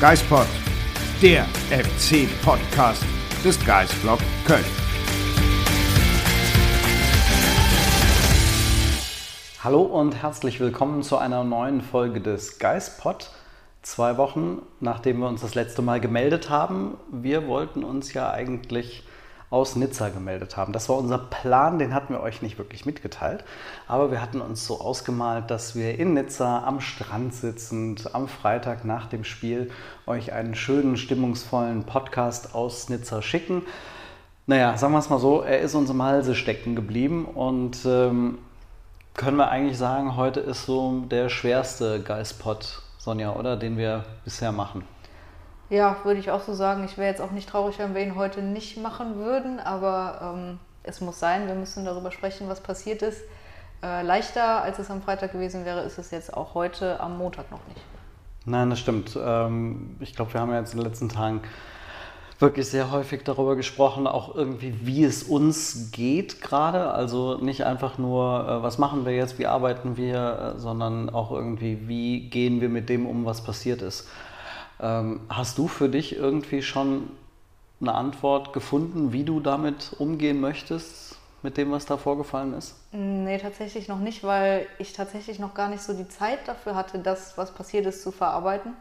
Geispod, der FC-Podcast des Geisblog Köln. Hallo und herzlich willkommen zu einer neuen Folge des Geispod. Zwei Wochen, nachdem wir uns das letzte Mal gemeldet haben. Wir wollten uns ja eigentlich aus Nizza gemeldet haben. Das war unser Plan, den hatten wir euch nicht wirklich mitgeteilt. Aber wir hatten uns so ausgemalt, dass wir in Nizza am Strand sitzend am Freitag nach dem Spiel euch einen schönen, stimmungsvollen Podcast aus Nizza schicken. Naja, sagen wir es mal so, er ist uns im Halse stecken geblieben und ähm, können wir eigentlich sagen, heute ist so der schwerste Geistpot, Sonja, oder? Den wir bisher machen. Ja, würde ich auch so sagen. Ich wäre jetzt auch nicht traurig, wenn wir ihn heute nicht machen würden, aber ähm, es muss sein. Wir müssen darüber sprechen, was passiert ist. Äh, leichter, als es am Freitag gewesen wäre, ist es jetzt auch heute am Montag noch nicht. Nein, das stimmt. Ähm, ich glaube, wir haben ja jetzt in den letzten Tagen wirklich sehr häufig darüber gesprochen, auch irgendwie, wie es uns geht gerade. Also nicht einfach nur, äh, was machen wir jetzt, wie arbeiten wir, äh, sondern auch irgendwie, wie gehen wir mit dem um, was passiert ist. Ähm, hast du für dich irgendwie schon eine Antwort gefunden, wie du damit umgehen möchtest, mit dem, was da vorgefallen ist? Nee, tatsächlich noch nicht, weil ich tatsächlich noch gar nicht so die Zeit dafür hatte, das, was passiert ist, zu verarbeiten.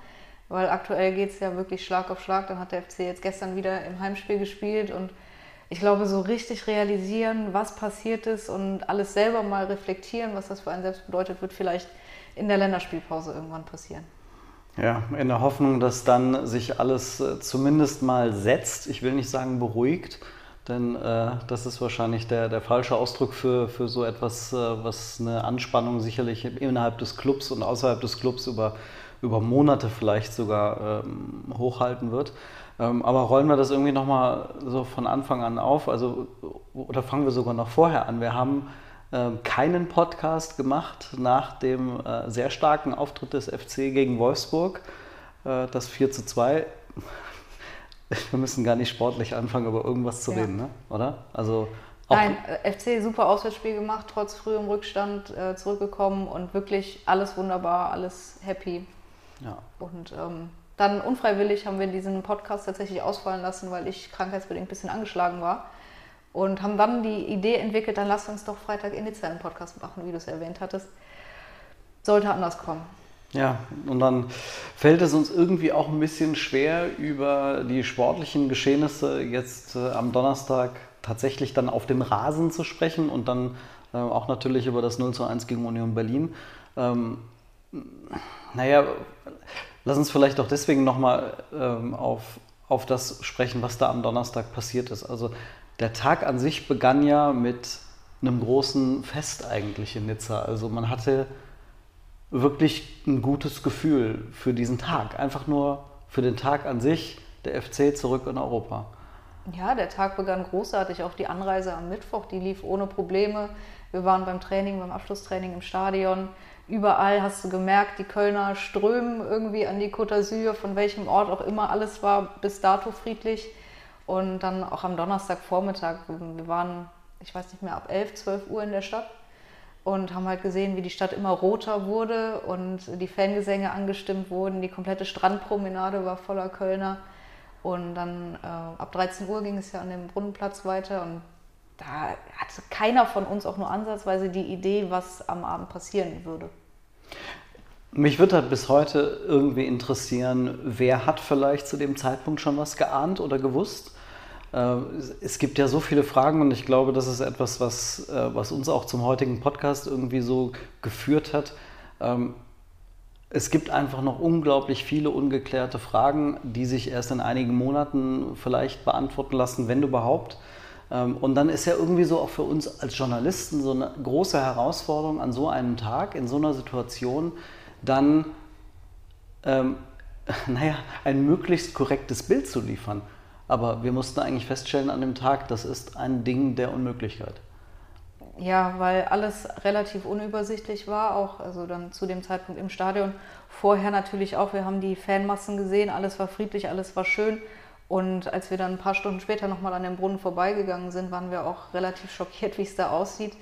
Weil aktuell geht es ja wirklich Schlag auf Schlag. Dann hat der FC jetzt gestern wieder im Heimspiel gespielt und ich glaube, so richtig realisieren, was passiert ist und alles selber mal reflektieren, was das für einen selbst bedeutet, wird vielleicht in der Länderspielpause irgendwann passieren. Ja, in der Hoffnung, dass dann sich alles äh, zumindest mal setzt. Ich will nicht sagen beruhigt, denn äh, das ist wahrscheinlich der, der falsche Ausdruck für, für so etwas, äh, was eine Anspannung sicherlich innerhalb des Clubs und außerhalb des Clubs über, über Monate vielleicht sogar ähm, hochhalten wird. Ähm, aber rollen wir das irgendwie nochmal so von Anfang an auf? Also, oder fangen wir sogar noch vorher an? Wir haben keinen Podcast gemacht nach dem äh, sehr starken Auftritt des FC gegen Wolfsburg. Äh, das 4 zu 2. Wir müssen gar nicht sportlich anfangen, über irgendwas zu ja. reden, ne? oder? Also Nein, äh, FC super Auswärtsspiel gemacht, trotz frühem Rückstand äh, zurückgekommen und wirklich alles wunderbar, alles happy. Ja. Und ähm, dann unfreiwillig haben wir diesen Podcast tatsächlich ausfallen lassen, weil ich krankheitsbedingt ein bisschen angeschlagen war und haben dann die Idee entwickelt, dann lass uns doch Freitag in Nizza einen Podcast machen, wie du es erwähnt hattest. Sollte anders kommen. Ja, und dann fällt es uns irgendwie auch ein bisschen schwer, über die sportlichen Geschehnisse jetzt äh, am Donnerstag tatsächlich dann auf dem Rasen zu sprechen und dann äh, auch natürlich über das 0 zu 1 gegen Union Berlin. Ähm, naja, lass uns vielleicht auch deswegen nochmal ähm, auf, auf das sprechen, was da am Donnerstag passiert ist. Also der Tag an sich begann ja mit einem großen Fest eigentlich in Nizza. Also man hatte wirklich ein gutes Gefühl für diesen Tag. Einfach nur für den Tag an sich, der FC zurück in Europa. Ja, der Tag begann großartig. Auch die Anreise am Mittwoch, die lief ohne Probleme. Wir waren beim Training, beim Abschlusstraining im Stadion. Überall hast du gemerkt, die Kölner strömen irgendwie an die Côte d'Azur, von welchem Ort auch immer. Alles war bis dato friedlich. Und dann auch am Donnerstagvormittag, wir waren, ich weiß nicht mehr, ab 11, 12 Uhr in der Stadt und haben halt gesehen, wie die Stadt immer roter wurde und die Fangesänge angestimmt wurden. Die komplette Strandpromenade war voller Kölner. Und dann äh, ab 13 Uhr ging es ja an dem Brunnenplatz weiter und da hatte keiner von uns auch nur ansatzweise die Idee, was am Abend passieren würde. Mich würde halt bis heute irgendwie interessieren, wer hat vielleicht zu dem Zeitpunkt schon was geahnt oder gewusst? Äh, es gibt ja so viele Fragen und ich glaube, das ist etwas, was, äh, was uns auch zum heutigen Podcast irgendwie so geführt hat. Ähm, es gibt einfach noch unglaublich viele ungeklärte Fragen, die sich erst in einigen Monaten vielleicht beantworten lassen, wenn überhaupt. Ähm, und dann ist ja irgendwie so auch für uns als Journalisten so eine große Herausforderung an so einem Tag, in so einer Situation, dann, ähm, naja, ein möglichst korrektes Bild zu liefern. Aber wir mussten eigentlich feststellen an dem Tag, das ist ein Ding der Unmöglichkeit. Ja, weil alles relativ unübersichtlich war, auch also dann zu dem Zeitpunkt im Stadion. Vorher natürlich auch, wir haben die Fanmassen gesehen, alles war friedlich, alles war schön. Und als wir dann ein paar Stunden später nochmal an dem Brunnen vorbeigegangen sind, waren wir auch relativ schockiert, wie es da aussieht.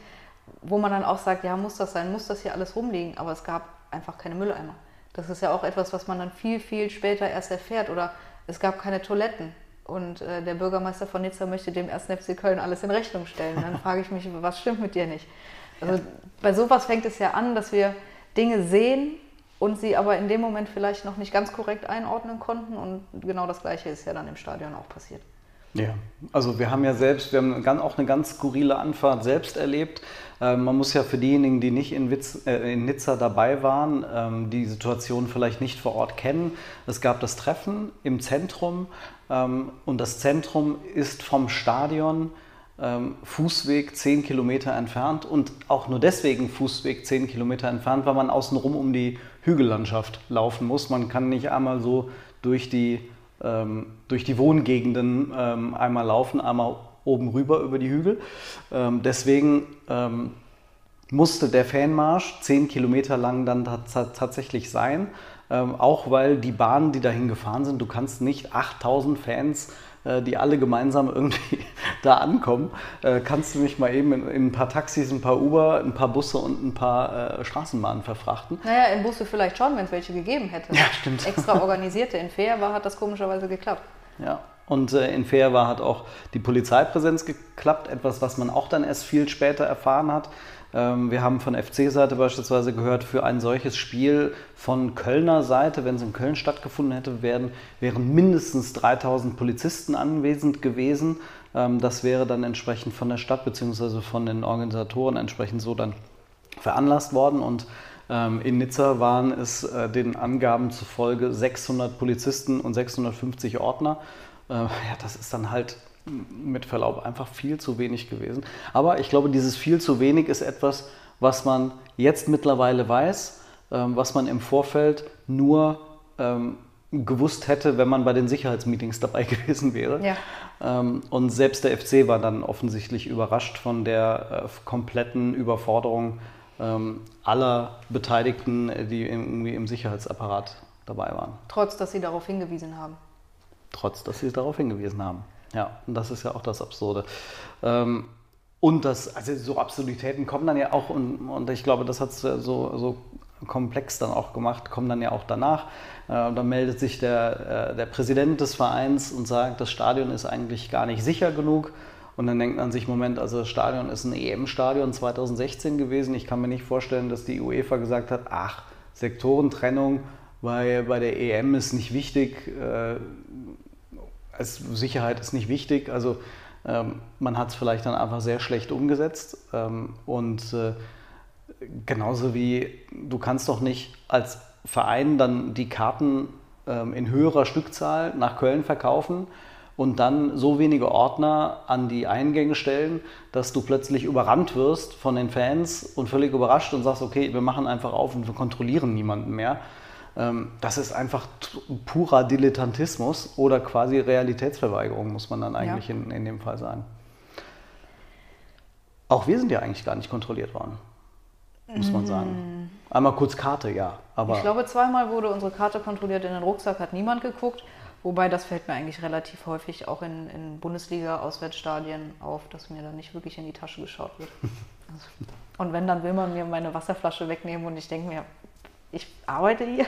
Wo man dann auch sagt, ja, muss das sein, muss das hier alles rumliegen? Aber es gab einfach keine Mülleimer. Das ist ja auch etwas, was man dann viel, viel später erst erfährt. Oder es gab keine Toiletten. Und äh, der Bürgermeister von Nizza möchte dem 1. FC Köln alles in Rechnung stellen. dann frage ich mich, was stimmt mit dir nicht? Also bei sowas fängt es ja an, dass wir Dinge sehen und sie aber in dem Moment vielleicht noch nicht ganz korrekt einordnen konnten. Und genau das Gleiche ist ja dann im Stadion auch passiert. Ja, also wir haben ja selbst, wir haben auch eine ganz skurrile Anfahrt selbst erlebt. Ähm, man muss ja für diejenigen, die nicht in, Witz, äh, in Nizza dabei waren, ähm, die Situation vielleicht nicht vor Ort kennen. Es gab das Treffen im Zentrum ähm, und das Zentrum ist vom Stadion Fußweg 10 Kilometer entfernt und auch nur deswegen Fußweg 10 Kilometer entfernt, weil man außenrum um die Hügellandschaft laufen muss. Man kann nicht einmal so durch die ähm, durch die Wohngegenden ähm, einmal laufen, einmal oben rüber über die Hügel. Ähm, deswegen ähm, musste der Fanmarsch zehn Kilometer lang dann tatsächlich sein, ähm, auch weil die Bahnen, die dahin gefahren sind, du kannst nicht 8000 Fans äh, die alle gemeinsam irgendwie da ankommen, äh, kannst du mich mal eben in, in, ein paar Taxis, ein paar Uber, ein paar Busse und ein paar äh, Straßenbahnen verfrachten. Naja, in Busse vielleicht schon, wenn es welche gegeben hätte. Ja, stimmt. Extra organisierte. In Fair hat das komischerweise geklappt. Ja, und äh, in Fair hat auch die Polizeipräsenz geklappt, etwas, was man auch dann erst viel später erfahren hat. Ähm, wir haben von FC-Seite beispielsweise gehört, für ein solches Spiel von Kölner Seite, wenn es in Köln stattgefunden hätte, wären, wären mindestens 3000 Polizisten anwesend gewesen. Ähm, das wäre dann entsprechend von der Stadt bzw. von den Organisatoren entsprechend so dann veranlasst worden. Und ähm, in Nizza waren es äh, den Angaben zufolge 600 Polizisten und 650 Ordner. Äh, ja, das ist dann halt mit Verlaub einfach viel zu wenig gewesen. Aber ich glaube, dieses viel zu wenig ist etwas, was man jetzt mittlerweile weiß, ähm, was man im Vorfeld nur ähm, gewusst hätte, wenn man bei den Sicherheitsmeetings dabei gewesen wäre. Ja. Ähm, und selbst der FC war dann offensichtlich überrascht von der äh, kompletten Überforderung ähm, aller Beteiligten, die irgendwie im Sicherheitsapparat dabei waren. Trotz, dass sie darauf hingewiesen haben. Trotz, dass sie darauf hingewiesen haben. Ja, und das ist ja auch das Absurde. Ähm, und das, also so Absurditäten kommen dann ja auch, und, und ich glaube, das hat es so, so komplex dann auch gemacht, kommen dann ja auch danach. Äh, da meldet sich der, äh, der Präsident des Vereins und sagt, das Stadion ist eigentlich gar nicht sicher genug. Und dann denkt man sich, Moment, also das Stadion ist ein EM-Stadion 2016 gewesen. Ich kann mir nicht vorstellen, dass die UEFA gesagt hat, ach, Sektorentrennung bei, bei der EM ist nicht wichtig. Äh, es, Sicherheit ist nicht wichtig. Also ähm, man hat es vielleicht dann einfach sehr schlecht umgesetzt. Ähm, und äh, genauso wie du kannst doch nicht als Verein dann die Karten ähm, in höherer Stückzahl nach Köln verkaufen und dann so wenige Ordner an die Eingänge stellen, dass du plötzlich überrannt wirst von den Fans und völlig überrascht und sagst, okay, wir machen einfach auf und wir kontrollieren niemanden mehr. Ähm, das ist einfach purer Dilettantismus oder quasi Realitätsverweigerung, muss man dann eigentlich ja. in, in dem Fall sagen. Auch wir sind ja eigentlich gar nicht kontrolliert worden, muss man sagen. Mm. Einmal kurz Karte, ja. Aber ich glaube, zweimal wurde unsere Karte kontrolliert. In den Rucksack hat niemand geguckt. Wobei das fällt mir eigentlich relativ häufig auch in, in Bundesliga-Auswärtsstadien auf, dass mir da nicht wirklich in die Tasche geschaut wird. und wenn, dann will man mir meine Wasserflasche wegnehmen und ich denke mir, ich arbeite hier.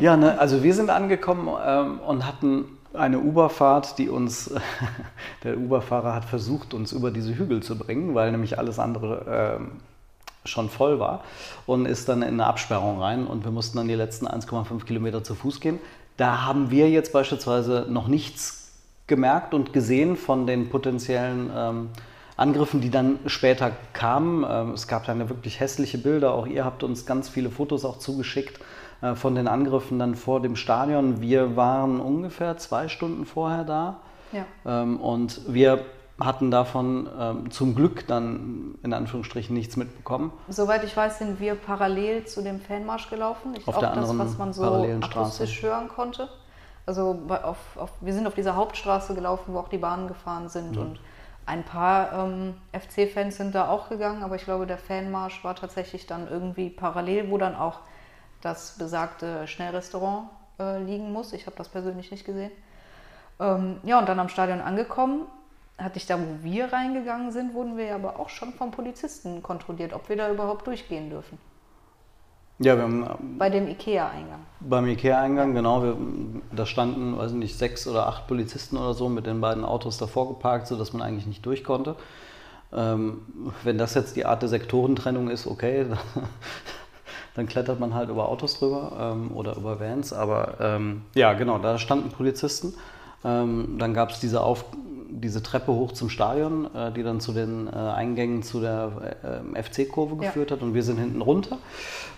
ja, ne, also wir sind angekommen ähm, und hatten eine Uberfahrt, die uns, der Uberfahrer hat versucht, uns über diese Hügel zu bringen, weil nämlich alles andere ähm, schon voll war und ist dann in eine Absperrung rein und wir mussten dann die letzten 1,5 Kilometer zu Fuß gehen. Da haben wir jetzt beispielsweise noch nichts gemerkt und gesehen von den potenziellen ähm, Angriffen, die dann später kamen. Ähm, es gab dann wirklich hässliche Bilder. Auch ihr habt uns ganz viele Fotos auch zugeschickt äh, von den Angriffen dann vor dem Stadion. Wir waren ungefähr zwei Stunden vorher da. Ja. Ähm, und wir hatten davon ähm, zum Glück dann in Anführungsstrichen nichts mitbekommen. Soweit ich weiß, sind wir parallel zu dem Fanmarsch gelaufen. Ich auf der anderen das, was man so akustisch hören konnte. Also auf, auf, wir sind auf dieser Hauptstraße gelaufen, wo auch die Bahnen gefahren sind. Mhm. Und ein paar ähm, FC-Fans sind da auch gegangen, aber ich glaube, der Fanmarsch war tatsächlich dann irgendwie parallel, wo dann auch das besagte Schnellrestaurant äh, liegen muss. Ich habe das persönlich nicht gesehen. Ähm, ja, und dann am Stadion angekommen, hatte ich da, wo wir reingegangen sind, wurden wir aber auch schon vom Polizisten kontrolliert, ob wir da überhaupt durchgehen dürfen. Ja, wir haben. Ähm, Bei dem IKEA-Eingang. Beim IKEA-Eingang, genau. Wir, da standen, weiß nicht, sechs oder acht Polizisten oder so mit den beiden Autos davor geparkt, sodass man eigentlich nicht durch konnte. Ähm, wenn das jetzt die Art der Sektorentrennung ist, okay, dann klettert man halt über Autos drüber ähm, oder über Vans. Aber ähm, ja, genau, da standen Polizisten. Ähm, dann gab es diese Auf diese Treppe hoch zum Stadion, äh, die dann zu den äh, Eingängen zu der äh, FC-Kurve geführt ja. hat. Und wir sind hinten runter,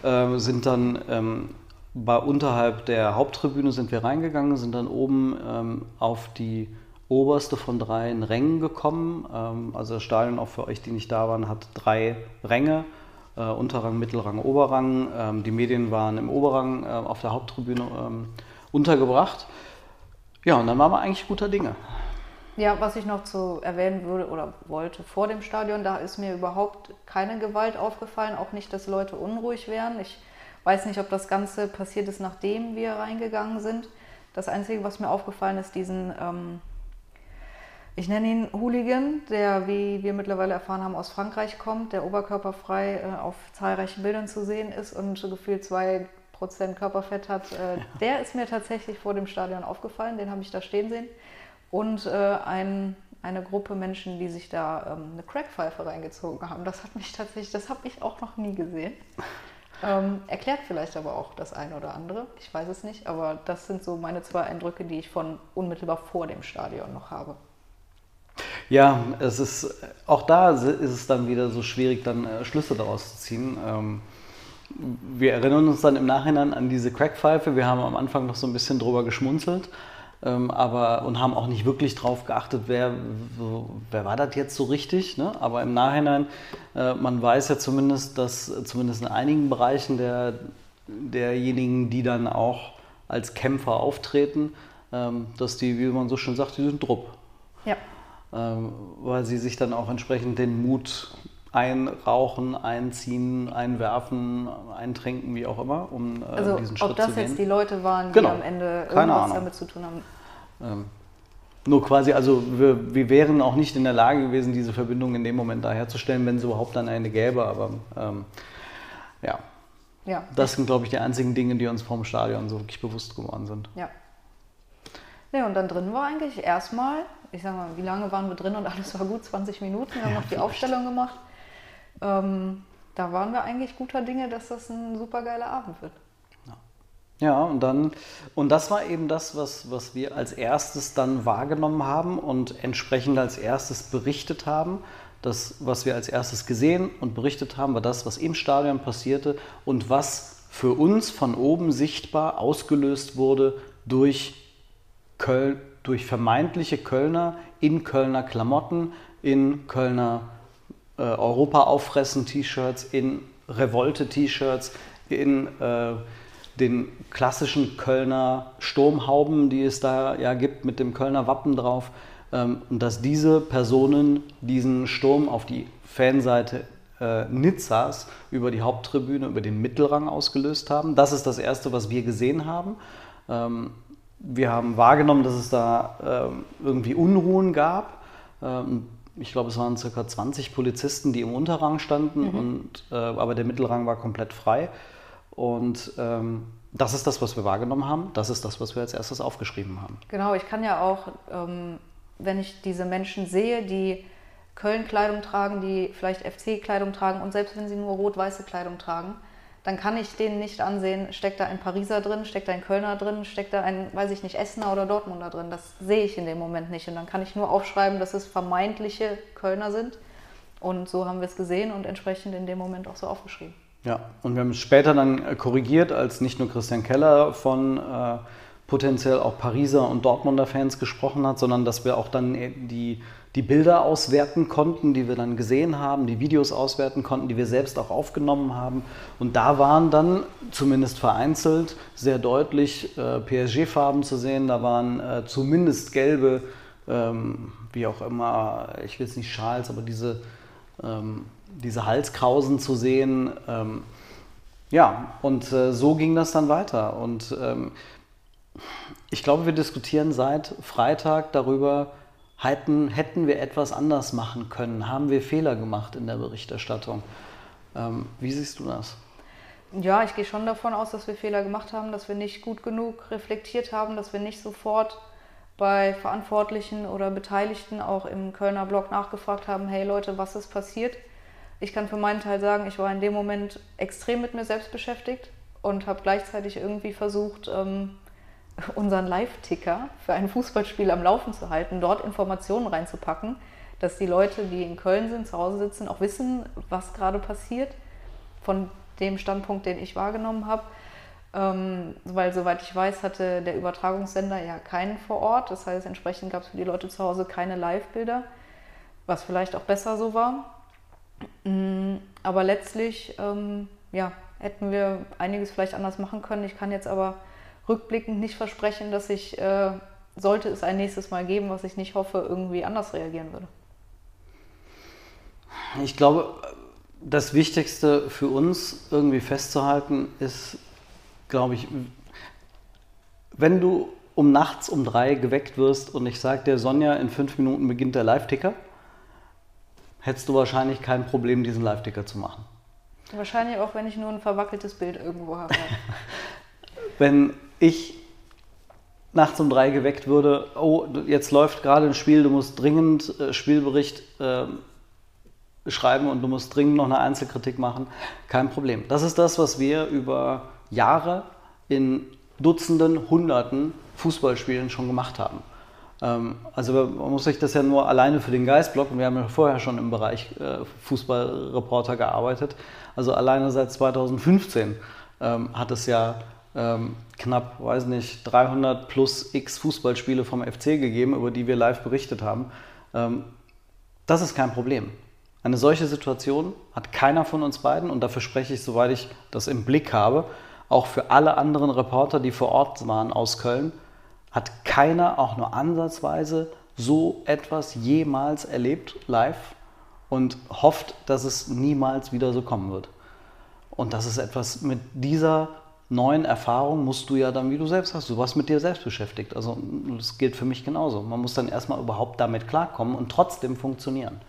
äh, sind dann ähm, bei unterhalb der Haupttribüne sind wir reingegangen, sind dann oben ähm, auf die oberste von drei Rängen gekommen. Ähm, also das Stadion, auch für euch, die nicht da waren, hat drei Ränge. Äh, Unterrang, Mittelrang, Oberrang. Ähm, die Medien waren im Oberrang äh, auf der Haupttribüne ähm, untergebracht. Ja, und dann waren wir eigentlich guter Dinge. Ja, was ich noch zu erwähnen würde oder wollte vor dem Stadion, da ist mir überhaupt keine Gewalt aufgefallen, auch nicht, dass Leute unruhig wären. Ich weiß nicht, ob das Ganze passiert ist, nachdem wir reingegangen sind. Das Einzige, was mir aufgefallen ist, diesen, ähm, ich nenne ihn Hooligan, der, wie wir mittlerweile erfahren haben, aus Frankreich kommt, der oberkörperfrei äh, auf zahlreichen Bildern zu sehen ist und gefühlt zwei Prozent Körperfett hat. Äh, ja. Der ist mir tatsächlich vor dem Stadion aufgefallen, den habe ich da stehen sehen und äh, ein, eine Gruppe Menschen, die sich da ähm, eine Crackpfeife reingezogen haben. Das hat mich tatsächlich, das habe ich auch noch nie gesehen. Ähm, erklärt vielleicht aber auch das eine oder andere. Ich weiß es nicht, aber das sind so meine zwei Eindrücke, die ich von unmittelbar vor dem Stadion noch habe. Ja, es ist auch da ist es dann wieder so schwierig, dann äh, Schlüsse daraus zu ziehen. Ähm, wir erinnern uns dann im Nachhinein an diese Crackpfeife. Wir haben am Anfang noch so ein bisschen drüber geschmunzelt ähm, aber und haben auch nicht wirklich drauf geachtet, wer, wer war das jetzt so richtig. Ne? Aber im Nachhinein, äh, man weiß ja zumindest, dass zumindest in einigen Bereichen der, derjenigen, die dann auch als Kämpfer auftreten, ähm, dass die, wie man so schön sagt, die sind Drupp. Ja. Ähm, weil sie sich dann auch entsprechend den Mut einrauchen, einziehen, einwerfen, eintrinken, wie auch immer, um äh, also, diesen Schritt zu gehen. Ob das jetzt die Leute waren, die genau. am Ende irgendwas damit zu tun haben. Ähm, nur quasi, also wir, wir, wären auch nicht in der Lage gewesen, diese Verbindung in dem Moment da herzustellen, wenn es überhaupt dann eine gäbe. Aber ähm, ja. ja, das sind, glaube ich, die einzigen Dinge, die uns vom Stadion so wirklich bewusst geworden sind. Ja. Ja, und dann drin war eigentlich erstmal, ich sag mal, wie lange waren wir drin und alles war gut, 20 Minuten, wir haben ja, noch die Aufstellung gemacht. Ähm, da waren wir eigentlich guter Dinge, dass das ein super geiler Abend wird. Ja, und dann, und das war eben das, was, was wir als erstes dann wahrgenommen haben und entsprechend als erstes berichtet haben. Das, was wir als erstes gesehen und berichtet haben, war das, was im Stadion passierte und was für uns von oben sichtbar ausgelöst wurde durch, Köln, durch vermeintliche Kölner in Kölner Klamotten, in Kölner äh, Europa auffressen T-Shirts, in Revolte T-Shirts, in äh, den klassischen Kölner Sturmhauben, die es da ja gibt mit dem Kölner Wappen drauf. Ähm, und dass diese Personen diesen Sturm auf die Fanseite äh, Nizzas über die Haupttribüne, über den Mittelrang ausgelöst haben. Das ist das Erste, was wir gesehen haben. Ähm, wir haben wahrgenommen, dass es da ähm, irgendwie Unruhen gab. Ähm, ich glaube, es waren ca. 20 Polizisten, die im Unterrang standen, mhm. und, äh, aber der Mittelrang war komplett frei. Und ähm, das ist das, was wir wahrgenommen haben. Das ist das, was wir als erstes aufgeschrieben haben. Genau, ich kann ja auch, ähm, wenn ich diese Menschen sehe, die Köln-Kleidung tragen, die vielleicht FC-Kleidung tragen und selbst wenn sie nur rot-weiße Kleidung tragen, dann kann ich denen nicht ansehen, steckt da ein Pariser drin, steckt da ein Kölner drin, steckt da ein, weiß ich nicht, Essener oder Dortmunder drin. Das sehe ich in dem Moment nicht. Und dann kann ich nur aufschreiben, dass es vermeintliche Kölner sind. Und so haben wir es gesehen und entsprechend in dem Moment auch so aufgeschrieben. Ja, und wir haben es später dann äh, korrigiert, als nicht nur Christian Keller von, äh, potenziell auch Pariser und Dortmunder Fans gesprochen hat, sondern dass wir auch dann die, die Bilder auswerten konnten, die wir dann gesehen haben, die Videos auswerten konnten, die wir selbst auch aufgenommen haben. Und da waren dann zumindest vereinzelt sehr deutlich äh, PSG-Farben zu sehen, da waren äh, zumindest gelbe, ähm, wie auch immer, ich will es nicht Schals, aber diese, ähm, diese Halskrausen zu sehen. Ähm, ja, und äh, so ging das dann weiter. Und ähm, ich glaube, wir diskutieren seit Freitag darüber, hätten, hätten wir etwas anders machen können? Haben wir Fehler gemacht in der Berichterstattung? Ähm, wie siehst du das? Ja, ich gehe schon davon aus, dass wir Fehler gemacht haben, dass wir nicht gut genug reflektiert haben, dass wir nicht sofort bei Verantwortlichen oder Beteiligten auch im Kölner Blog nachgefragt haben, hey Leute, was ist passiert? Ich kann für meinen Teil sagen, ich war in dem Moment extrem mit mir selbst beschäftigt und habe gleichzeitig irgendwie versucht, ähm, unseren Live-Ticker für ein Fußballspiel am Laufen zu halten, dort Informationen reinzupacken, dass die Leute, die in Köln sind, zu Hause sitzen, auch wissen, was gerade passiert, von dem Standpunkt, den ich wahrgenommen habe. Ähm, weil soweit ich weiß, hatte der Übertragungssender ja keinen vor Ort. Das heißt, entsprechend gab es für die Leute zu Hause keine Live-Bilder, was vielleicht auch besser so war. Mm, aber letztlich ähm, ja, hätten wir einiges vielleicht anders machen können. Ich kann jetzt aber rückblickend nicht versprechen, dass ich, äh, sollte es ein nächstes Mal geben, was ich nicht hoffe, irgendwie anders reagieren würde. Ich glaube, das Wichtigste für uns irgendwie festzuhalten ist, glaube ich, wenn du um nachts um drei geweckt wirst und ich sage dir, Sonja, in fünf Minuten beginnt der Live-Ticker, hättest du wahrscheinlich kein Problem, diesen Live-Ticker zu machen. Wahrscheinlich auch, wenn ich nur ein verwackeltes Bild irgendwo habe. wenn ich nachts um drei geweckt würde, oh, jetzt läuft gerade ein Spiel, du musst dringend äh, Spielbericht äh, schreiben und du musst dringend noch eine Einzelkritik machen, kein Problem. Das ist das, was wir über Jahre in Dutzenden, Hunderten Fußballspielen schon gemacht haben. Ähm, also man muss sich das ja nur alleine für den Geistblock, und wir haben ja vorher schon im Bereich äh, Fußballreporter gearbeitet, also alleine seit 2015 ähm, hat es ja ähm, knapp, weiß nicht, 300 plus x Fußballspiele vom FC gegeben, über die wir live berichtet haben. Ähm, das ist kein Problem. Eine solche Situation hat keiner von uns beiden und dafür spreche ich, soweit ich das im Blick habe, auch für alle anderen Reporter, die vor Ort waren aus Köln, hat keiner auch nur ansatzweise so etwas jemals erlebt live und hofft, dass es niemals wieder so kommen wird. Und das ist etwas mit dieser neuen Erfahrungen musst du ja dann, wie du selbst hast, du warst mit dir selbst beschäftigt. Also das gilt für mich genauso. Man muss dann erstmal überhaupt damit klarkommen und trotzdem funktionieren.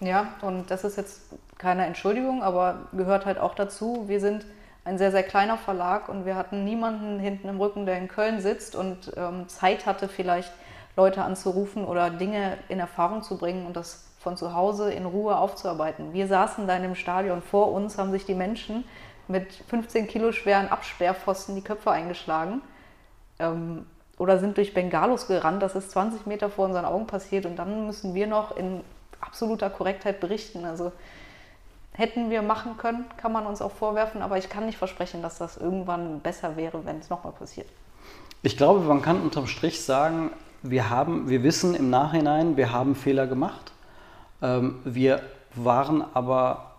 Ja, und das ist jetzt keine Entschuldigung, aber gehört halt auch dazu. Wir sind ein sehr, sehr kleiner Verlag und wir hatten niemanden hinten im Rücken, der in Köln sitzt und ähm, Zeit hatte, vielleicht Leute anzurufen oder Dinge in Erfahrung zu bringen und das von zu Hause in Ruhe aufzuarbeiten. Wir saßen da in dem Stadion vor uns, haben sich die Menschen mit 15 Kilo schweren Absperrpfosten die Köpfe eingeschlagen ähm, oder sind durch Bengalos gerannt. Das ist 20 Meter vor unseren Augen passiert und dann müssen wir noch in absoluter Korrektheit berichten. Also hätten wir machen können, kann man uns auch vorwerfen, aber ich kann nicht versprechen, dass das irgendwann besser wäre, wenn es nochmal passiert. Ich glaube, man kann unterm Strich sagen, wir, haben, wir wissen im Nachhinein, wir haben Fehler gemacht. Ähm, wir waren aber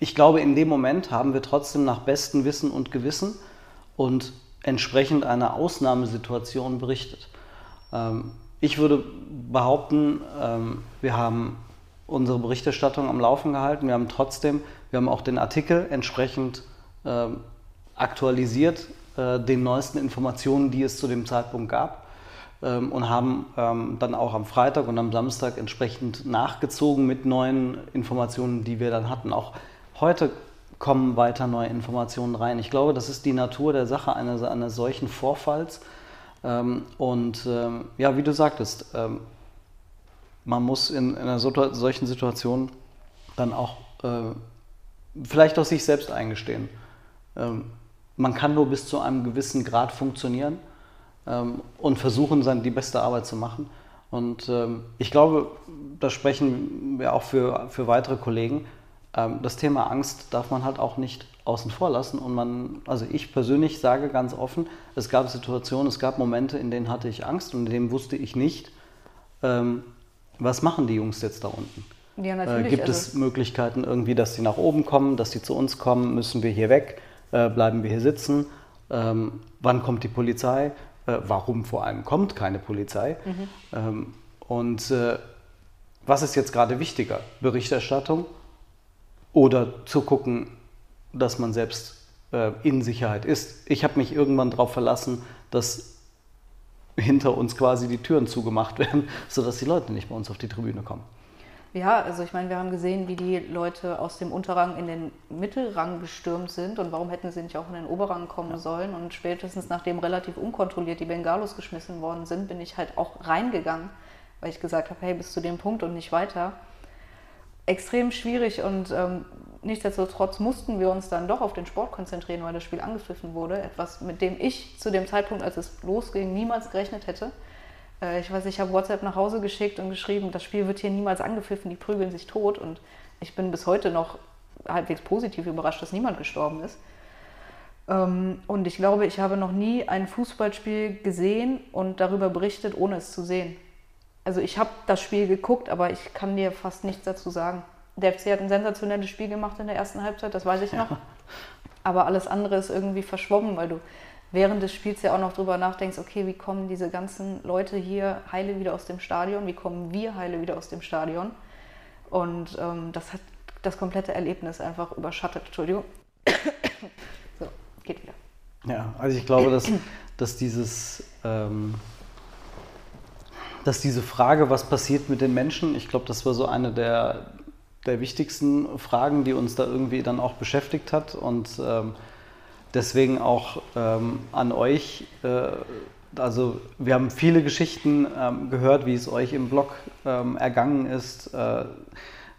ich glaube, in dem Moment haben wir trotzdem nach bestem Wissen und Gewissen und entsprechend einer Ausnahmesituation berichtet. Ähm, ich würde behaupten, ähm, wir haben unsere Berichterstattung am Laufen gehalten. Wir haben trotzdem, wir haben auch den Artikel entsprechend aktualisiert, äh, den neuesten Informationen, die es zu dem Zeitpunkt gab ähm, und haben ähm, dann auch am Freitag und am Samstag entsprechend nachgezogen mit neuen Informationen, die wir dann hatten. Auch heute kommen weiter neue Informationen rein. Ich glaube, das ist die Natur der Sache eines, eines solchen Vorfalls. Ähm, und ähm, ja, wie du sagtest, ähm, man muss in, in einer solchen Situation dann auch äh, vielleicht auch sich selbst eingestehen. Ähm, man kann nur bis zu einem gewissen Grad funktionieren ähm, und versuchen, dann die beste Arbeit zu machen. Und ähm, ich glaube, da sprechen wir auch für, für weitere Kollegen. ähm, das Thema Angst darf man halt auch nicht außen vor lassen. Und man, also ich persönlich sage ganz offen, es gab Situationen, es gab Momente, in denen hatte ich Angst und in denen wusste ich nicht, ähm, was machen die Jungs jetzt da unten. Ja, Äh, gibt also, es Möglichkeiten irgendwie, dass die nach oben kommen, dass die zu uns kommen? Müssen wir hier weg? Äh, bleiben wir hier sitzen? Ähm, wann kommt die Polizei? Äh, warum vor allem kommt keine Polizei? Mhm. Ähm, und äh, was ist jetzt gerade wichtiger? Berichterstattung oder zu gucken, dass man selbst äh, in Sicherheit ist? Ich habe mich irgendwann darauf verlassen, dass hinter uns quasi die Türen zugemacht werden, sodass die Leute nicht bei uns auf die Tribüne kommen. Ja, also ich meine, wir haben gesehen, wie die Leute aus dem Unterrang in den Mittelrang gestürmt sind und warum hätten sie nicht auch in den Oberrang kommen sollen. Und spätestens nachdem relativ unkontrolliert die Bengalos geschmissen worden sind, bin ich halt auch reingegangen, weil ich gesagt habe, hey, bis zu dem Punkt und nicht weiter. Extrem schwierig und ähm, nichtsdestotrotz mussten wir uns dann doch auf den Sport konzentrieren, weil das Spiel angepfiffen wurde. Etwas, mit dem ich zu dem Zeitpunkt, als es losging, niemals gerechnet hätte. Äh, Ich weiß, ich habe WhatsApp nach Hause geschickt und geschrieben, das Spiel wird hier niemals angepfiffen, die prügeln sich tot. Und ich bin bis heute noch halbwegs positiv überrascht, dass niemand gestorben ist. Ähm, Und ich glaube, ich habe noch nie ein Fußballspiel gesehen und darüber berichtet, ohne es zu sehen. Also ich habe das Spiel geguckt, aber ich kann dir fast nichts dazu sagen. Der FC hat ein sensationelles Spiel gemacht in der ersten Halbzeit, das weiß ich noch. Aber alles andere ist irgendwie verschwommen, weil du während des Spiels ja auch noch drüber nachdenkst, okay, wie kommen diese ganzen Leute hier heile wieder aus dem Stadion, wie kommen wir heile wieder aus dem Stadion? Und ähm, das hat das komplette Erlebnis einfach überschattet. Entschuldigung. so, geht wieder. Ja, also ich glaube, dass, dass dieses, ähm, dass diese Frage, was passiert mit den Menschen, ich glaube, das war so eine der, der wichtigsten Fragen, die uns da irgendwie dann auch beschäftigt hat und ähm, deswegen auch ähm, an euch. Äh, also wir haben viele Geschichten ähm, gehört, wie es euch im Blog ähm, ergangen ist. Äh,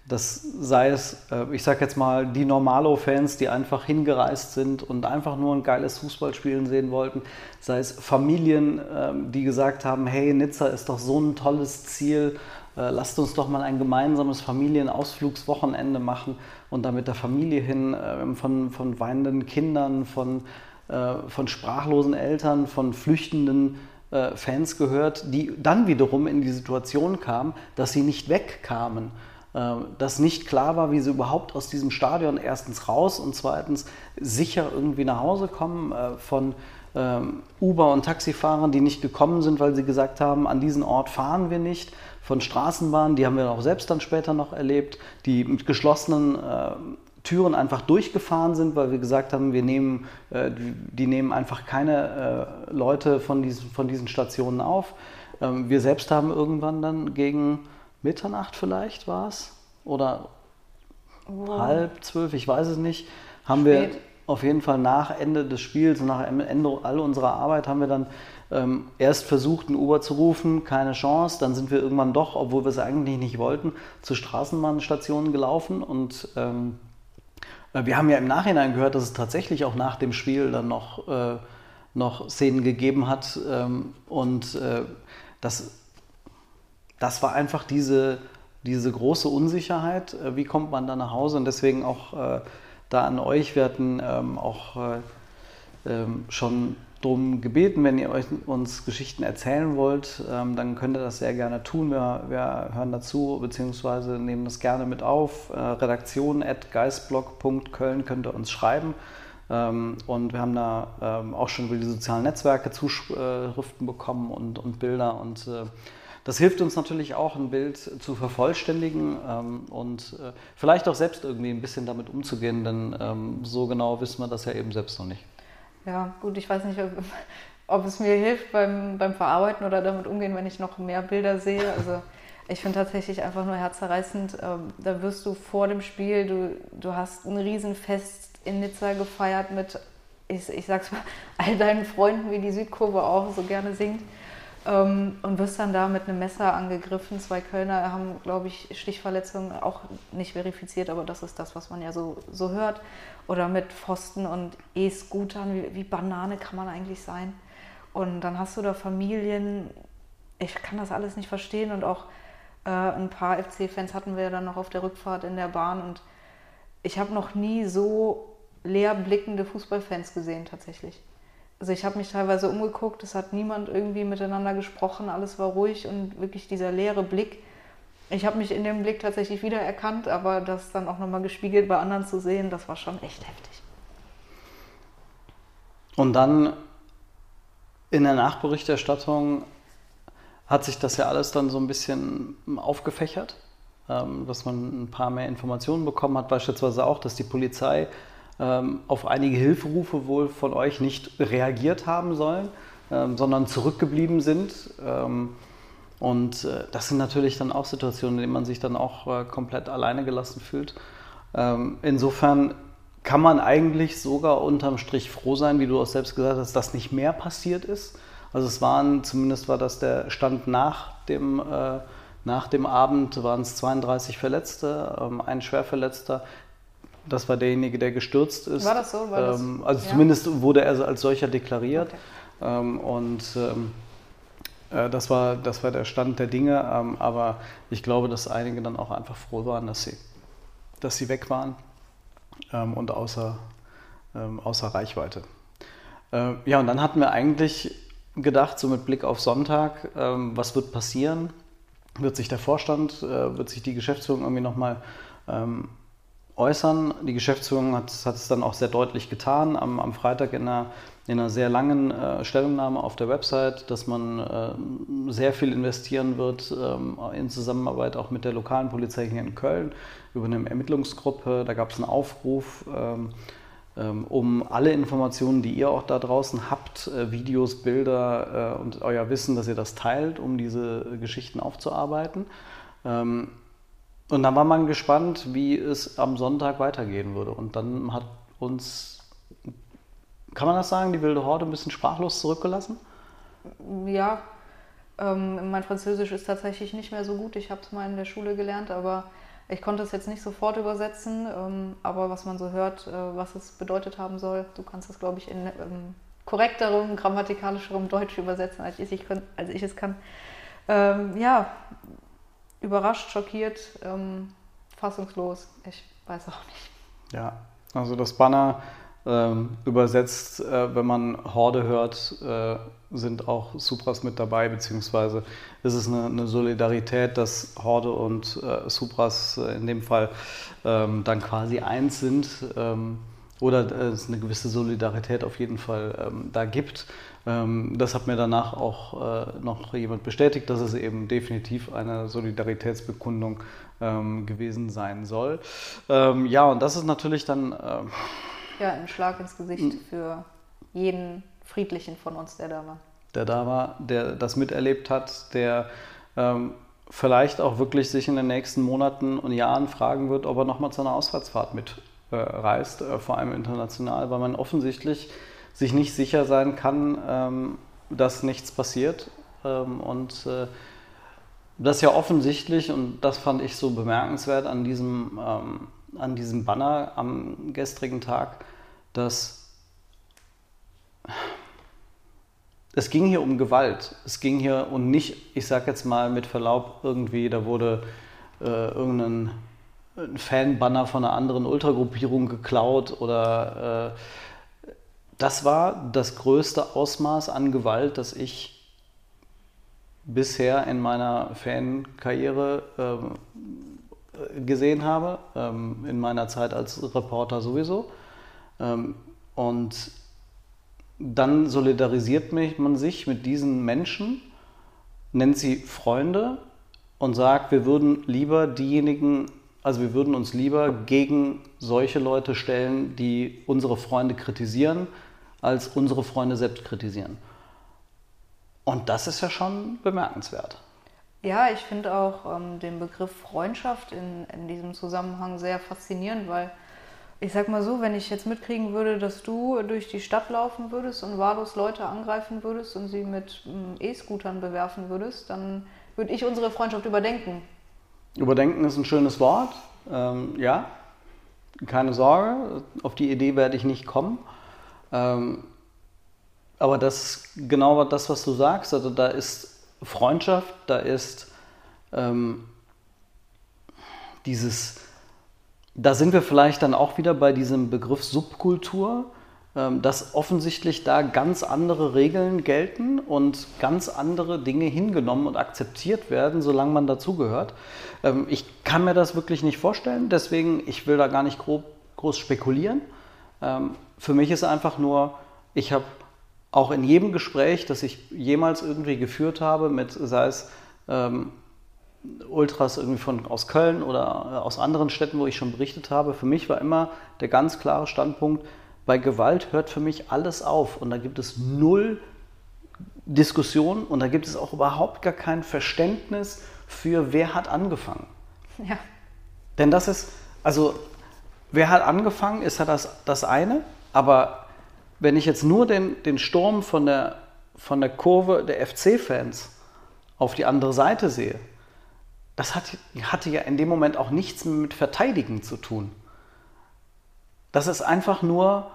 das sei es, äh, ich sag jetzt mal, die Normalo-Fans, die einfach hingereist sind und einfach nur ein geiles Fußballspielen sehen wollten, sei es Familien, ähm, die gesagt haben, hey, Nizza ist doch so ein tolles Ziel, lasst uns doch mal ein gemeinsames Familienausflugswochenende machen und da mit der Familie hin, äh, von, von weinenden Kindern, von, äh, von sprachlosen Eltern, von flüchtenden äh, Fans gehört, die dann wiederum in die Situation kamen, dass sie nicht wegkamen. Äh, dass nicht klar war, wie sie überhaupt aus diesem Stadion erstens raus und zweitens sicher irgendwie nach Hause kommen äh, von ähm, Uber- und Taxifahrern, die nicht gekommen sind, weil sie gesagt haben, an diesen Ort fahren wir nicht, von Straßenbahnen, die haben wir auch selbst dann später noch erlebt, die mit geschlossenen äh, Türen einfach durchgefahren sind, weil wir gesagt haben, wir nehmen, äh, die, die nehmen einfach keine äh, Leute von diesen, von diesen Stationen auf. Ähm, wir selbst haben irgendwann dann gegen Mitternacht vielleicht war es oder halb zwölf, ich weiß es nicht, haben wir Spät. auf jeden Fall nach Ende des Spiels, nach Ende all unserer Arbeit, haben wir dann ähm, erst versucht, ein Uber zu rufen, keine Chance. Dann sind wir irgendwann doch, obwohl wir es eigentlich nicht wollten, zu Straßenbahnstationen gelaufen und ähm, äh, wir haben ja im Nachhinein gehört, dass es tatsächlich auch nach dem Spiel dann noch, äh, noch Szenen gegeben hat ähm, und äh, das das war einfach diese, diese große Unsicherheit. Äh, Wie kommt man da nach Hause? Und deswegen auch äh, da an euch. Wir hatten ähm, auch äh, ähm, schon darum gebeten, wenn ihr euch uns Geschichten erzählen wollt, ähm, dann könnt ihr das sehr gerne tun. Wir, wir hören dazu, beziehungsweise nehmen das gerne mit auf. Äh, Redaktion at geistblog.köln könnt ihr uns schreiben. Ähm, und wir haben da ähm, auch schon über die sozialen Netzwerke Zuschriften bekommen und, und Bilder und äh, das hilft uns natürlich auch, ein Bild zu vervollständigen ähm, und äh, vielleicht auch selbst irgendwie ein bisschen damit umzugehen, denn ähm, so genau wissen wir das ja eben selbst noch nicht. Ja, gut, ich weiß nicht, ob, ob es mir hilft beim, beim Verarbeiten oder damit umgehen, wenn ich noch mehr Bilder sehe. Also ich finde tatsächlich einfach nur herzerreißend. Ähm, da wirst du vor dem Spiel, du, du hast ein Riesenfest in Nizza gefeiert mit, ich, ich sag's mal, all deinen Freunden, wie die Südkurve auch so gerne singt. Ähm, und wirst dann da mit einem Messer angegriffen. Zwei Kölner haben, glaube ich, Stichverletzungen auch nicht verifiziert, aber das ist das, was man ja so, so hört. Oder mit Pfosten und E-Scootern. Wie, wie Banane kann man eigentlich sein? Und dann hast du da Familien. Ich kann das alles nicht verstehen. Und auch äh, ein paar FC-Fans hatten wir ja dann noch auf der Rückfahrt in der Bahn. Und ich habe noch nie so leer blickende Fußballfans gesehen tatsächlich. Also ich habe mich teilweise umgeguckt, es hat niemand irgendwie miteinander gesprochen, alles war ruhig und wirklich dieser leere Blick. Ich habe mich in dem Blick tatsächlich wiedererkannt, aber das dann auch nochmal gespiegelt bei anderen zu sehen, das war schon echt heftig. Und dann in der Nachberichterstattung hat sich das ja alles dann so ein bisschen aufgefächert, ähm, dass man ein paar mehr Informationen bekommen hat, beispielsweise auch, dass die Polizei auf einige Hilferufe wohl von euch nicht reagiert haben sollen, ähm, sondern zurückgeblieben sind. und äh, das sind natürlich dann auch Situationen, in denen man sich dann auch äh, komplett alleine gelassen fühlt. insofern kann man eigentlich sogar unterm Strich froh sein, wie du auch selbst gesagt hast, dass nicht mehr passiert ist. Also es waren, zumindest war das der Stand nach dem, äh, nach dem Abend, waren es 32 Verletzte, ähm, ein Schwerverletzter. Das war derjenige, der gestürzt ist. War das so? War das, ähm, also ja. zumindest wurde er als solcher deklariert. Okay. Ähm, und ähm, äh, das, war, das war der Stand der Dinge. Ähm, aber ich glaube, dass einige dann auch einfach froh waren, dass sie, dass sie weg waren ähm, und außer, außer Reichweite. Äh, ja, und dann hatten wir eigentlich gedacht, so mit Blick auf Sonntag, was wird passieren? Wird sich der Vorstand, äh, wird sich die Geschäftsführung irgendwie nochmal ähm, äußern? Die Geschäftsführung hat, hat, es dann auch sehr deutlich getan am, am Freitag in einer, in einer sehr langen äh, Stellungnahme auf der Website, dass man äh, sehr viel investieren wird ähm, in Zusammenarbeit auch mit der lokalen Polizei hier in Köln über eine Ermittlungsgruppe. Da gab es einen Aufruf, ähm, ähm, um alle Informationen, die ihr auch da draußen habt, äh, Videos, Bilder äh, und euer Wissen, dass ihr das teilt, um diese Geschichten aufzuarbeiten. Und dann war man gespannt, wie es am Sonntag weitergehen würde. Und dann hat uns, kann man das sagen, die wilde Horde ein bisschen sprachlos zurückgelassen? Ja, ähm, mein Französisch ist tatsächlich nicht mehr so gut. Ich habe es mal in der Schule gelernt, aber ich konnte es jetzt nicht sofort übersetzen, ähm, aber was man so hört, äh, was es bedeutet haben soll, du kannst es, glaube ich, in ähm, korrekterem, grammatikalischerem Deutsch übersetzen, als ich, als ich es kann. Ähm, ja, überrascht, schockiert, ähm, fassungslos. Ich weiß auch nicht. Ja, also das Banner ähm, übersetzt, äh, wenn man Horde hört, äh, sind auch Supras mit dabei, beziehungsweise ist es eine, eine Solidarität, dass Horde und äh, Supras äh, in dem Fall ähm, dann quasi eins sind ähm, oder äh, es eine gewisse Solidarität auf jeden Fall ähm, da gibt. Ähm, das hat mir danach auch äh, noch jemand bestätigt, dass es eben definitiv eine Solidaritätsbekundung ähm, gewesen sein soll. Ähm, ja, und das ist natürlich dann ja, ein Schlag ins Gesicht für jeden Friedlichen von uns, der da war. Der da war, der das miterlebt hat, der vielleicht auch wirklich sich in den nächsten Monaten und Jahren fragen wird, ob er nochmal zu einer Auswärtsfahrt mitreist, äh, äh, vor allem international, weil man offensichtlich sich nicht sicher sein kann, ähm, dass nichts passiert. Ähm, und äh, das ist ja offensichtlich, und das fand ich so bemerkenswert an diesem, ähm, an diesem Banner am gestrigen Tag, dass es ging hier um Gewalt. Es ging hier und nicht, ich sag jetzt mal mit Verlaub, irgendwie, da wurde äh, irgendein Fanbanner von einer anderen Ultragruppierung geklaut oder äh, das war das größte Ausmaß an Gewalt, das ich bisher in meiner Fankarriere äh, gesehen habe, ähm, in meiner Zeit als Reporter sowieso. Ähm, und dann solidarisiert man sich mit diesen Menschen, nennt sie Freunde und sagt, wir würden lieber diejenigen, also wir würden uns lieber gegen solche Leute stellen, die unsere Freunde kritisieren, als unsere Freunde selbst kritisieren. Und das ist ja schon bemerkenswert. Ja, ich finde auch ähm, den Begriff Freundschaft in, in diesem Zusammenhang sehr faszinierend, weil ich sag mal so, wenn ich jetzt mitkriegen würde, dass du durch die Stadt laufen würdest und wahllos Leute angreifen würdest und sie mit mm, E-Scootern bewerfen würdest, dann würde ich unsere Freundschaft überdenken. Überdenken ist ein schönes Wort. Ähm, ja, keine Sorge, auf die Idee werde ich nicht kommen. Ähm, aber das genau das, was du sagst. Also da ist Freundschaft, da ist ähm, dieses da sind wir vielleicht dann auch wieder bei diesem Begriff Subkultur, ähm, dass offensichtlich da ganz andere Regeln gelten und ganz andere Dinge hingenommen und akzeptiert werden, solange man dazugehört. Ähm, ich kann mir das wirklich nicht vorstellen, deswegen, ich will da gar nicht grob, groß spekulieren. Für mich ist einfach nur, ich habe auch in jedem Gespräch, das ich jemals irgendwie geführt habe, mit sei es ähm, Ultras irgendwie von, aus Köln oder äh, aus anderen Städten, wo ich schon berichtet habe, für mich war immer der ganz klare Standpunkt, bei Gewalt hört für mich alles auf und da gibt es null Diskussion und da gibt es auch überhaupt gar kein Verständnis für, wer hat angefangen. Ja. Denn das ist, also, wer hat angefangen, ist ja das, das eine, aber wenn ich jetzt nur den, den Sturm von der, von der Kurve der FC-Fans auf die andere Seite sehe, das hat, hatte ja in dem Moment auch nichts mit Verteidigen zu tun. Das ist einfach nur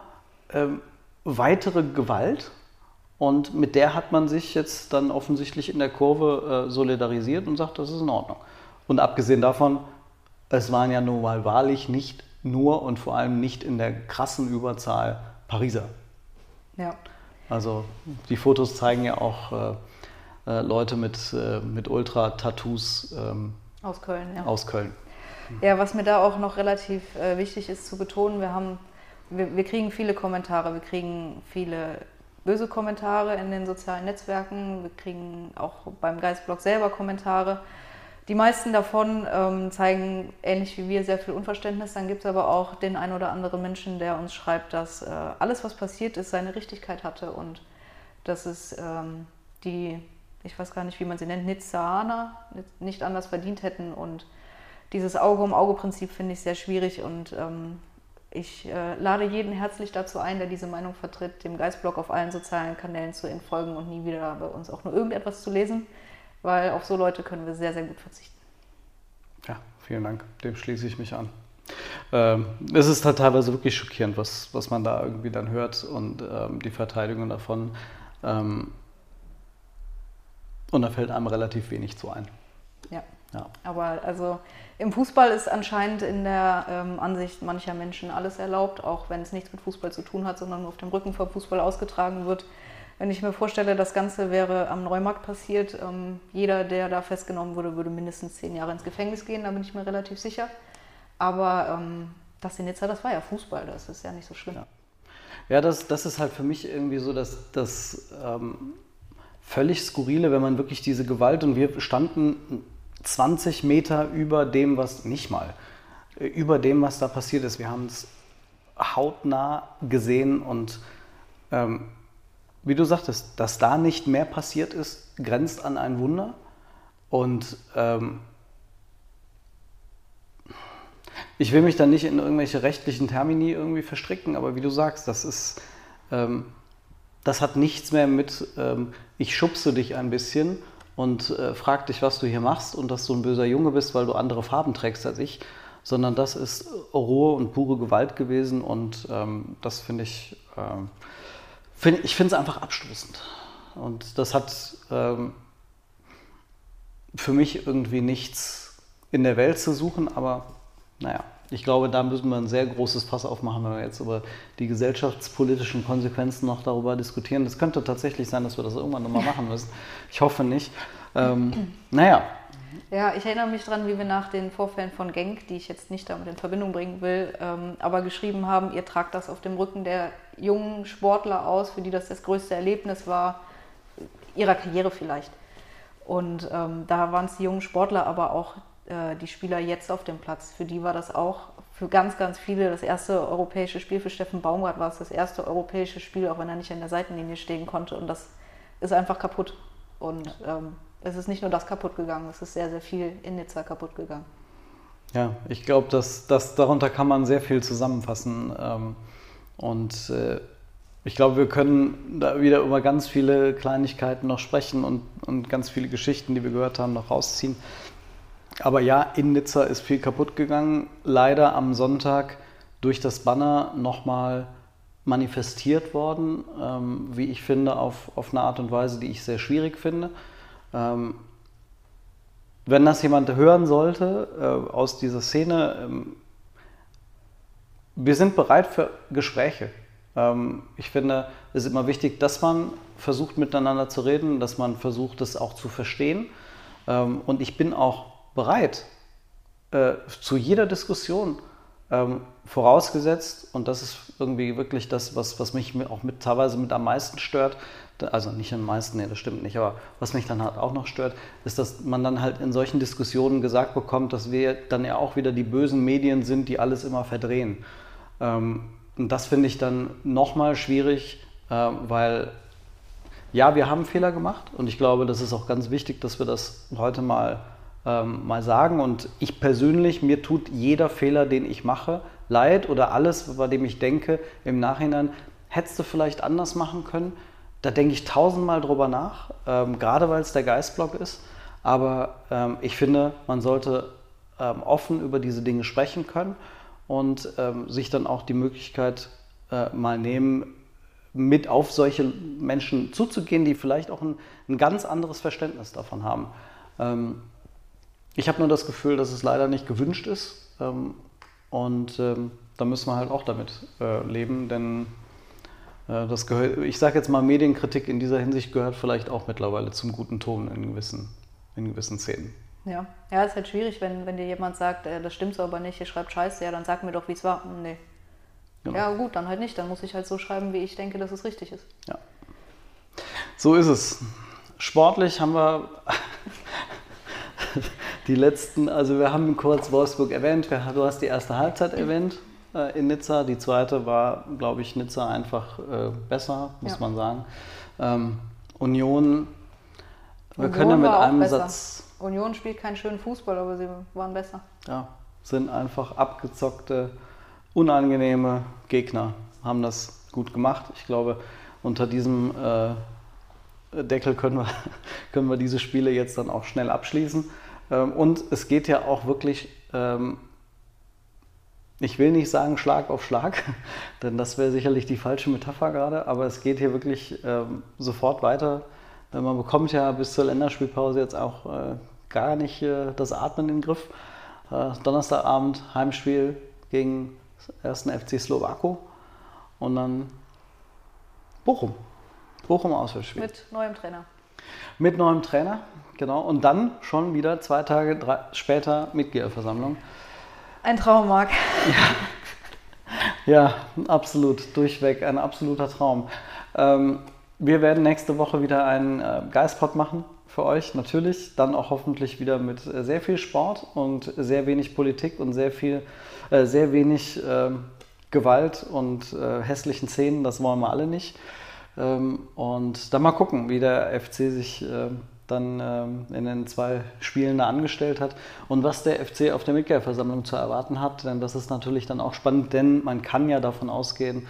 ähm, weitere Gewalt und mit der hat man sich jetzt dann offensichtlich in der Kurve äh, solidarisiert und sagt, das ist in Ordnung. Und abgesehen davon, es waren ja nun mal wahrlich nicht nur und vor allem nicht in der krassen Überzahl Pariser. Ja. Also die Fotos zeigen ja auch äh, äh, Leute mit, äh, mit Ultra-Tattoos ähm, aus Köln. Ja. aus Köln. Ja, was mir da auch noch relativ äh, wichtig ist zu betonen, wir haben, wir, wir kriegen viele Kommentare, wir kriegen viele böse Kommentare in den sozialen Netzwerken, wir kriegen auch beim Geistblog selber Kommentare. Die meisten davon ähm, zeigen ähnlich wie wir sehr viel Unverständnis. Dann gibt es aber auch den ein oder anderen Menschen, der uns schreibt, dass äh, alles, was passiert ist, seine Richtigkeit hatte und dass es ähm, die, ich weiß gar nicht, wie man sie nennt, Nizzaner nicht anders verdient hätten. Und dieses Auge-um-Auge-Prinzip finde ich sehr schwierig und ähm, ich äh, lade jeden herzlich dazu ein, der diese Meinung vertritt, dem Geistblog auf allen sozialen Kanälen zu entfolgen und nie wieder bei uns auch nur irgendetwas zu lesen weil auf so Leute können wir sehr, sehr gut verzichten. Ja, vielen Dank. Dem schließe ich mich an. Ähm, es ist halt teilweise wirklich schockierend, was, was man da irgendwie dann hört und ähm, die Verteidigung davon. Ähm, und da fällt einem relativ wenig zu ein. Ja. ja. Aber also im Fußball ist anscheinend in der ähm, Ansicht mancher Menschen alles erlaubt, auch wenn es nichts mit Fußball zu tun hat, sondern nur auf dem Rücken vom Fußball ausgetragen wird. Wenn ich mir vorstelle, das Ganze wäre am Neumarkt passiert, ähm, jeder, der da festgenommen wurde, würde mindestens zehn Jahre ins Gefängnis gehen, da bin ich mir relativ sicher. Aber ähm, das in Nizza, das war ja Fußball, das ist ja nicht so schlimm. Ja, ja das, das ist halt für mich irgendwie so das, das ähm, völlig Skurrile, wenn man wirklich diese Gewalt und wir standen 20 Meter über dem, was nicht mal, äh, über dem, was da passiert ist. Wir haben es hautnah gesehen und ähm, wie du sagtest, dass da nicht mehr passiert ist, grenzt an ein Wunder. Und ähm, ich will mich da nicht in irgendwelche rechtlichen Termini irgendwie verstricken, aber wie du sagst, das ist, ähm, das hat nichts mehr mit, ähm, ich schubse dich ein bisschen und äh, frag dich, was du hier machst und dass du ein böser Junge bist, weil du andere Farben trägst als ich, sondern das ist rohe und pure Gewalt gewesen und ähm, das finde ich ähm, find, ich finde es einfach abstoßend. Und das hat ähm, für mich irgendwie nichts in der Welt zu suchen, aber naja, ich glaube, da müssen wir ein sehr großes Fass aufmachen, wenn wir jetzt über die gesellschaftspolitischen Konsequenzen noch darüber diskutieren. Es könnte tatsächlich sein, dass wir das irgendwann nochmal machen müssen. Ich hoffe nicht. Ähm, naja, ja, ich erinnere mich daran, wie wir nach den Vorfällen von Genk, die ich jetzt nicht damit in Verbindung bringen will, ähm, aber geschrieben haben, ihr tragt das auf dem Rücken der jungen Sportler aus, für die das das größte Erlebnis war, ihrer Karriere vielleicht. Und ähm, da waren es die jungen Sportler, aber auch äh, die Spieler jetzt auf dem Platz. Für die war das auch für ganz, ganz viele das erste europäische Spiel. Für Steffen Baumgart war es das erste europäische Spiel, auch wenn er nicht an der Seitenlinie stehen konnte. Und das ist einfach kaputt. Und ähm, es ist nicht nur das kaputt gegangen, es ist sehr, sehr viel in Nizza kaputt gegangen. Ja, ich glaube, dass, dass darunter kann man sehr viel zusammenfassen. Ähm, und äh, ich glaube, wir können da wieder über ganz viele Kleinigkeiten noch sprechen und, und ganz viele Geschichten, die wir gehört haben, noch rausziehen. Aber ja, in Nizza ist viel kaputt gegangen. Leider am Sonntag durch das Banner nochmal manifestiert worden, ähm, wie ich finde, auf, auf eine Art und Weise, die ich sehr schwierig finde. Ähm, wenn das jemand hören sollte äh, aus dieser Szene, ähm, wir sind bereit für Gespräche. Ähm, ich finde, es ist immer wichtig, dass man versucht miteinander zu reden, dass man versucht, das auch zu verstehen. Ähm, und ich bin auch bereit äh, zu jeder Diskussion, ähm, vorausgesetzt, und das ist irgendwie wirklich das, was, was mich auch mit, teilweise mit am meisten stört, also nicht am meisten, nee, das stimmt nicht, aber was mich dann halt auch noch stört, ist, dass man dann halt in solchen Diskussionen gesagt bekommt, dass wir dann ja auch wieder die bösen Medien sind, die alles immer verdrehen. Ähm, und das finde ich dann nochmal schwierig, äh, weil ja, wir haben Fehler gemacht und ich glaube, das ist auch ganz wichtig, dass wir das heute mal, ähm, mal sagen. Und ich persönlich, mir tut jeder Fehler, den ich mache, leid oder alles, bei dem ich denke, im Nachhinein, hättest du vielleicht anders machen können. Da denke ich tausendmal drüber nach, ähm, gerade weil es der Geistblock ist. Aber ähm, ich finde, man sollte ähm, offen über diese Dinge sprechen können und ähm, sich dann auch die Möglichkeit äh, mal nehmen, mit auf solche Menschen zuzugehen, die vielleicht auch ein, ein ganz anderes Verständnis davon haben. Ähm, ich habe nur das Gefühl, dass es leider nicht gewünscht ist ähm, und ähm, da müssen wir halt auch damit äh, leben, denn äh, das gehört, ich sage jetzt mal, Medienkritik in dieser Hinsicht gehört vielleicht auch mittlerweile zum guten Ton in gewissen, in gewissen Szenen. Ja, ja, ist halt schwierig, wenn, wenn dir jemand sagt, äh, das stimmt so aber nicht, ihr schreibt Scheiße, ja, dann sag mir doch, wie es war. Nee. Genau. Ja, gut, dann halt nicht. Dann muss ich halt so schreiben, wie ich denke, dass es richtig ist. Ja. So ist es. Sportlich haben wir die letzten, also wir haben kurz Wolfsburg erwähnt, du hast die erste Halbzeit erwähnt äh, in Nizza, die zweite war, glaube ich, Nizza einfach äh, besser, muss ja. man sagen. Ähm, Union, wir Union können ja mit einem besser. Satz Union spielt keinen schönen Fußball, aber sie waren besser. Ja, sind einfach abgezockte, unangenehme Gegner, haben das gut gemacht. Ich glaube, unter diesem äh, Deckel können wir, können wir diese Spiele jetzt dann auch schnell abschließen. Ähm, und es geht ja auch wirklich, ähm, ich will nicht sagen Schlag auf Schlag, denn das wäre sicherlich die falsche Metapher gerade, aber es geht hier wirklich ähm, sofort weiter man bekommt ja bis zur Länderspielpause jetzt auch äh, gar nicht äh, das Atmen in den Griff. Äh, Donnerstagabend Heimspiel gegen ersten FC Slowako und dann Bochum. Bochum Auswärtsspiel. Mit neuem Trainer. Mit neuem Trainer, genau. Und dann schon wieder zwei Tage drei, später Mitgliederversammlung. Ein Traum, Marc. Ja. ja, absolut. Durchweg ein absoluter Traum. Ähm, wir werden nächste Woche wieder einen äh, Geistpot machen für euch, natürlich. Dann auch hoffentlich wieder mit äh, sehr viel Sport und sehr wenig Politik und sehr viel, äh, sehr wenig äh, Gewalt und hässlichen Szenen. Das wollen wir alle nicht. Ähm, und dann mal gucken, wie der FC sich äh, dann ähm, in den zwei Spielen da angestellt hat und was der FC auf der Mitgliederversammlung zu erwarten hat. Denn das ist natürlich dann auch spannend, denn man kann ja davon ausgehen,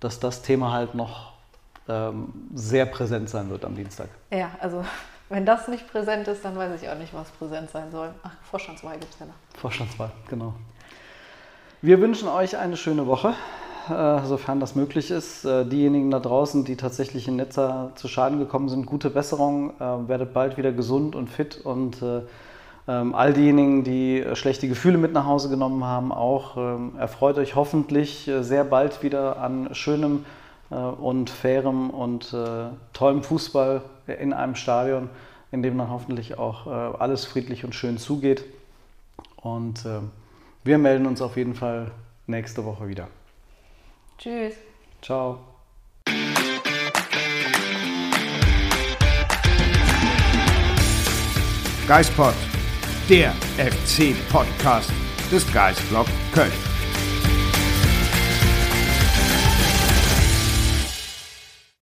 dass das Thema halt noch ähm, sehr präsent sein wird am Dienstag. Ja, also wenn das nicht präsent ist, dann weiß ich auch nicht, was präsent sein soll. Ach, Vorstandswahl gibt es ja noch. Vorstandswahl, genau. Wir wünschen euch eine schöne Woche, äh, sofern das möglich ist. Äh, diejenigen da draußen, die tatsächlich in Netzer zu Schaden gekommen sind, gute Besserung, äh, werdet bald wieder gesund und fit und ähm, all diejenigen, die schlechte Gefühle mit nach Hause genommen haben, auch ähm, erfreut euch hoffentlich sehr bald wieder an schönem und fairem und äh, tollem Fußball in einem Stadion, in dem dann hoffentlich auch äh, alles friedlich und schön zugeht. Und wir melden uns auf jeden Fall nächste Woche wieder. Tschüss. Ciao. Geispod, der FC-Podcast des Geistblog Köln.